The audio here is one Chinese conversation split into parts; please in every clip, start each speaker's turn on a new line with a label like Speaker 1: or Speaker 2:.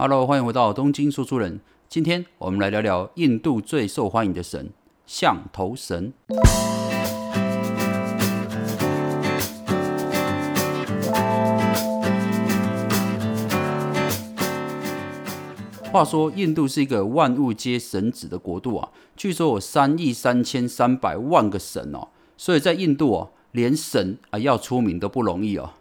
Speaker 1: Hello，欢迎回到东京说书人。今天我们来聊聊印度最受欢迎的神——象头神。话说，印度是一个万物皆神子的国度啊，据说有三亿三千三百万个神哦，所以在印度哦，连神啊要出名都不容易哦。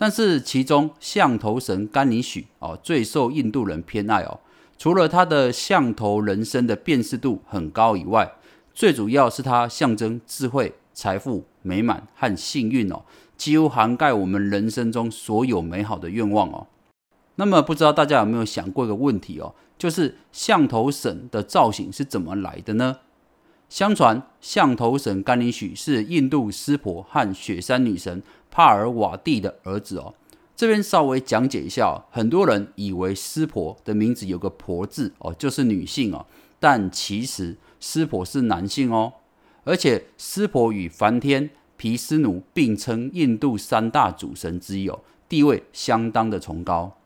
Speaker 1: 但是其中象头神甘尼许哦最受印度人偏爱哦，除了他的象头人身的辨识度很高以外，最主要是它象征智慧、财富、美满和幸运哦，几乎涵盖我们人生中所有美好的愿望哦。那么不知道大家有没有想过一个问题哦，就是象头神的造型是怎么来的呢？相传象头神甘尼许是印度湿婆和雪山女神帕尔瓦蒂的儿子哦。这边稍微讲解一下，很多人以为湿婆的名字有个婆字哦，就是女性哦，但其实湿婆是男性哦。而且湿婆与梵天、毗湿奴并称印度三大主神之一哦，地位相当的崇高。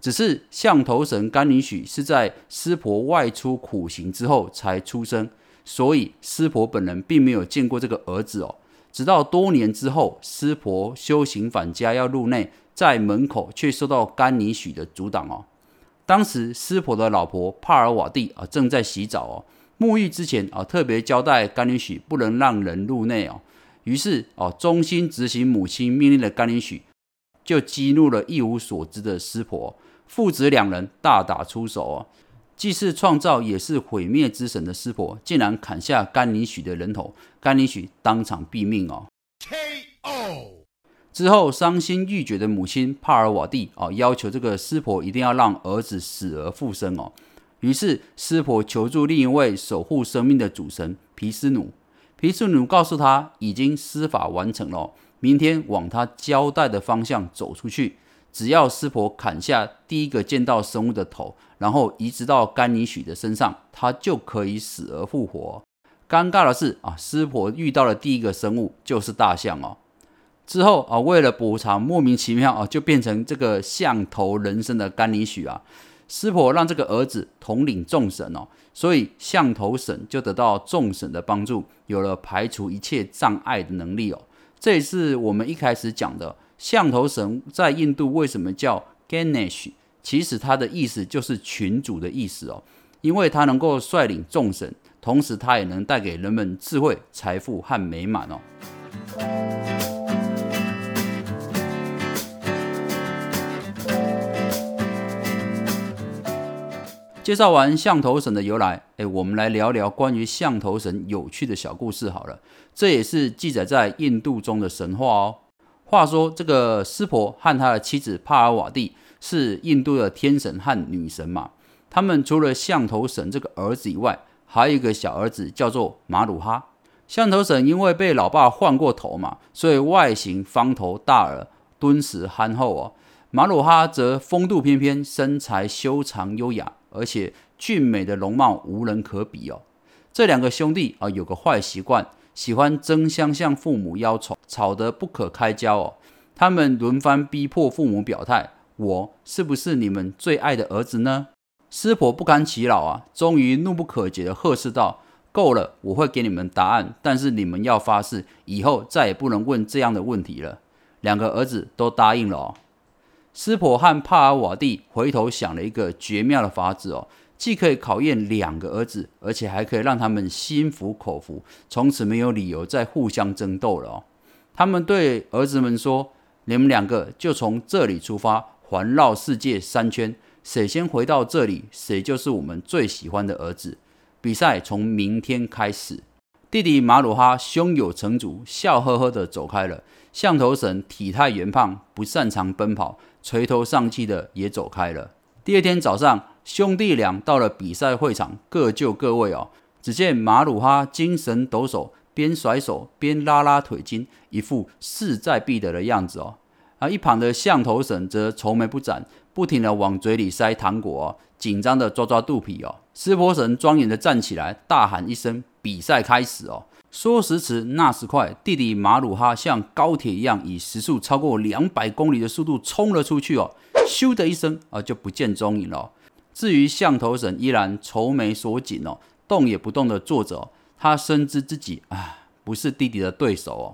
Speaker 1: 只是象头神甘尼许是在湿婆外出苦行之后才出生，所以湿婆本人并没有见过这个儿子哦。直到多年之后，湿婆修行返家要入内，在门口却受到甘尼许的阻挡哦。当时湿婆的老婆帕尔瓦蒂啊正在洗澡哦，沐浴之前啊特别交代甘尼许不能让人入内哦。于是哦，忠心执行母亲命令的甘尼许就激怒了一无所知的湿婆。父子两人大打出手哦，既是创造也是毁灭之神的湿婆，竟然砍下甘尼许的人头，甘尼许当场毙命哦。K.O. 之后，伤心欲绝的母亲帕尔瓦蒂哦，要求这个湿婆一定要让儿子死而复生哦。于是湿婆求助另一位守护生命的主神毗湿奴，毗湿奴告诉他已经施法完成了，明天往他交代的方向走出去。只要湿婆砍下第一个见到生物的头，然后移植到甘尼许的身上，他就可以死而复活。尴尬的是啊，湿婆遇到的第一个生物就是大象哦。之后啊，为了补偿，莫名其妙啊，就变成这个象头人身的甘尼许啊。湿婆让这个儿子统领众神哦，所以象头神就得到众神的帮助，有了排除一切障碍的能力哦。这也是我们一开始讲的。象头神在印度为什么叫 Ganesh？其实它的意思就是群主的意思哦，因为它能够率领众神，同时它也能带给人们智慧、财富和美满哦。介绍完象头神的由来，哎，我们来聊聊关于象头神有趣的小故事好了。这也是记载在印度中的神话哦。话说，这个湿婆和他的妻子帕尔瓦蒂是印度的天神和女神嘛？他们除了象头神这个儿子以外，还有一个小儿子叫做马鲁哈。象头神因为被老爸换过头嘛，所以外形方头大耳，敦实憨厚哦。马鲁哈则风度翩翩，身材修长优雅，而且俊美的容貌无人可比哦。这两个兄弟啊，有个坏习惯。喜欢争相向父母邀宠，吵得不可开交哦。他们轮番逼迫父母表态：“我是不是你们最爱的儿子呢？”师婆不堪其扰啊，终于怒不可遏地呵斥道：“够了，我会给你们答案，但是你们要发誓，以后再也不能问这样的问题了。”两个儿子都答应了哦。师婆和帕尔瓦蒂回头想了一个绝妙的法子哦。既可以考验两个儿子，而且还可以让他们心服口服，从此没有理由再互相争斗了哦。他们对儿子们说：“你们两个就从这里出发，环绕世界三圈，谁先回到这里，谁就是我们最喜欢的儿子。”比赛从明天开始。弟弟马鲁哈胸有成竹，笑呵呵地走开了。象头神体态圆胖，不擅长奔跑，垂头丧气的也走开了。第二天早上。兄弟俩到了比赛会场，各就各位哦。只见马鲁哈精神抖擞，边甩手边拉拉腿筋，一副势在必得的样子哦。而一旁的象头神则愁眉不展，不停的往嘴里塞糖果哦，紧张的抓抓肚皮哦。湿婆神庄严的站起来，大喊一声：“比赛开始哦！”说时迟，那时快，弟弟马鲁哈像高铁一样，以时速超过两百公里的速度冲了出去哦。咻的一声啊，就不见踪影了。至于象头神依然愁眉锁紧哦，动也不动的坐着，他深知自己啊不是弟弟的对手哦。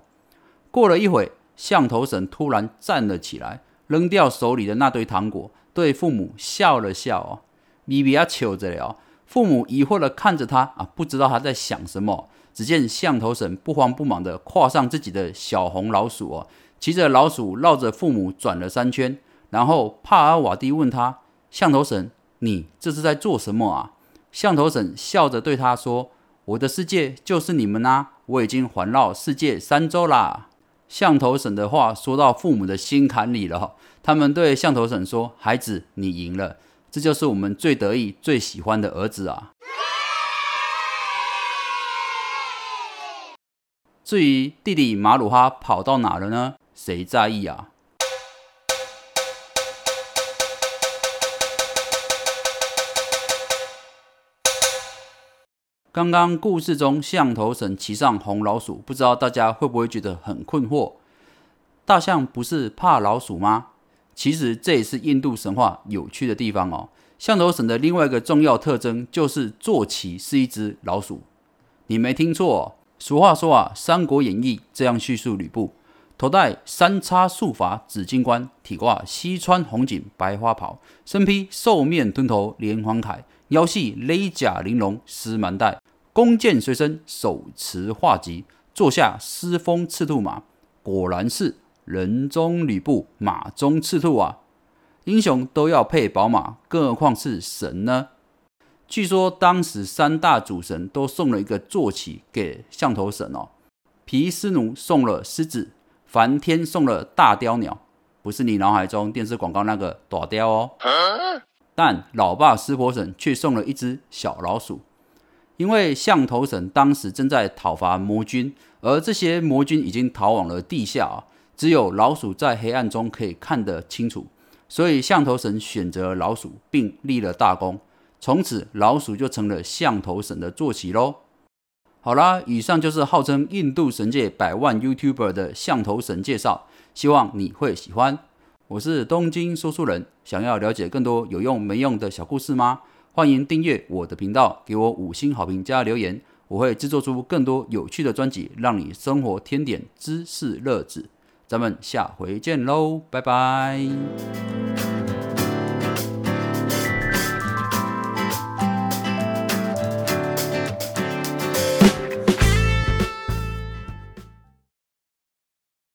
Speaker 1: 过了一会，象头神突然站了起来，扔掉手里的那堆糖果，对父母笑了笑哦，咪咪啊求着了。父母疑惑的看着他啊，不知道他在想什么。只见象头神不慌不忙的跨上自己的小红老鼠哦，骑着老鼠绕着父母转了三圈，然后帕尔瓦蒂问他：“象头神，你这是在做什么啊？”象头神笑着对他说：“我的世界就是你们啊，我已经环绕世界三周啦。”象头神的话说到父母的心坎里了，他们对象头神说：“孩子，你赢了。”这就是我们最得意、最喜欢的儿子啊！至于弟弟马鲁哈跑到哪了呢？谁在意啊？刚刚故事中象头神骑上红老鼠，不知道大家会不会觉得很困惑？大象不是怕老鼠吗？其实这也是印度神话有趣的地方哦。象头神的另外一个重要特征就是坐骑是一只老鼠。你没听错，俗话说啊，《三国演义》这样叙述吕布：头戴三叉束发紫金冠，体挂西川红锦白花袍，身披兽面吞头连环铠，腰系勒甲玲珑丝蛮带，弓箭随身，手持画戟，坐下狮风赤兔马。果然是。人中吕布，马中赤兔啊！英雄都要配宝马，更何况是神呢？据说当时三大主神都送了一个坐骑给象头神哦。毗湿奴送了狮子，梵天送了大雕鸟，不是你脑海中电视广告那个大雕哦。但老爸湿婆神却送了一只小老鼠，因为象头神当时正在讨伐魔军，而这些魔军已经逃往了地下啊。只有老鼠在黑暗中可以看得清楚，所以象头神选择老鼠，并立了大功。从此，老鼠就成了象头神的坐骑喽。好啦，以上就是号称印度神界百万 YouTuber 的象头神介绍，希望你会喜欢。我是东京说书人，想要了解更多有用没用的小故事吗？欢迎订阅我的频道，给我五星好评加留言，我会制作出更多有趣的专辑，让你生活添点知识乐子。咱们下回见喽，拜拜。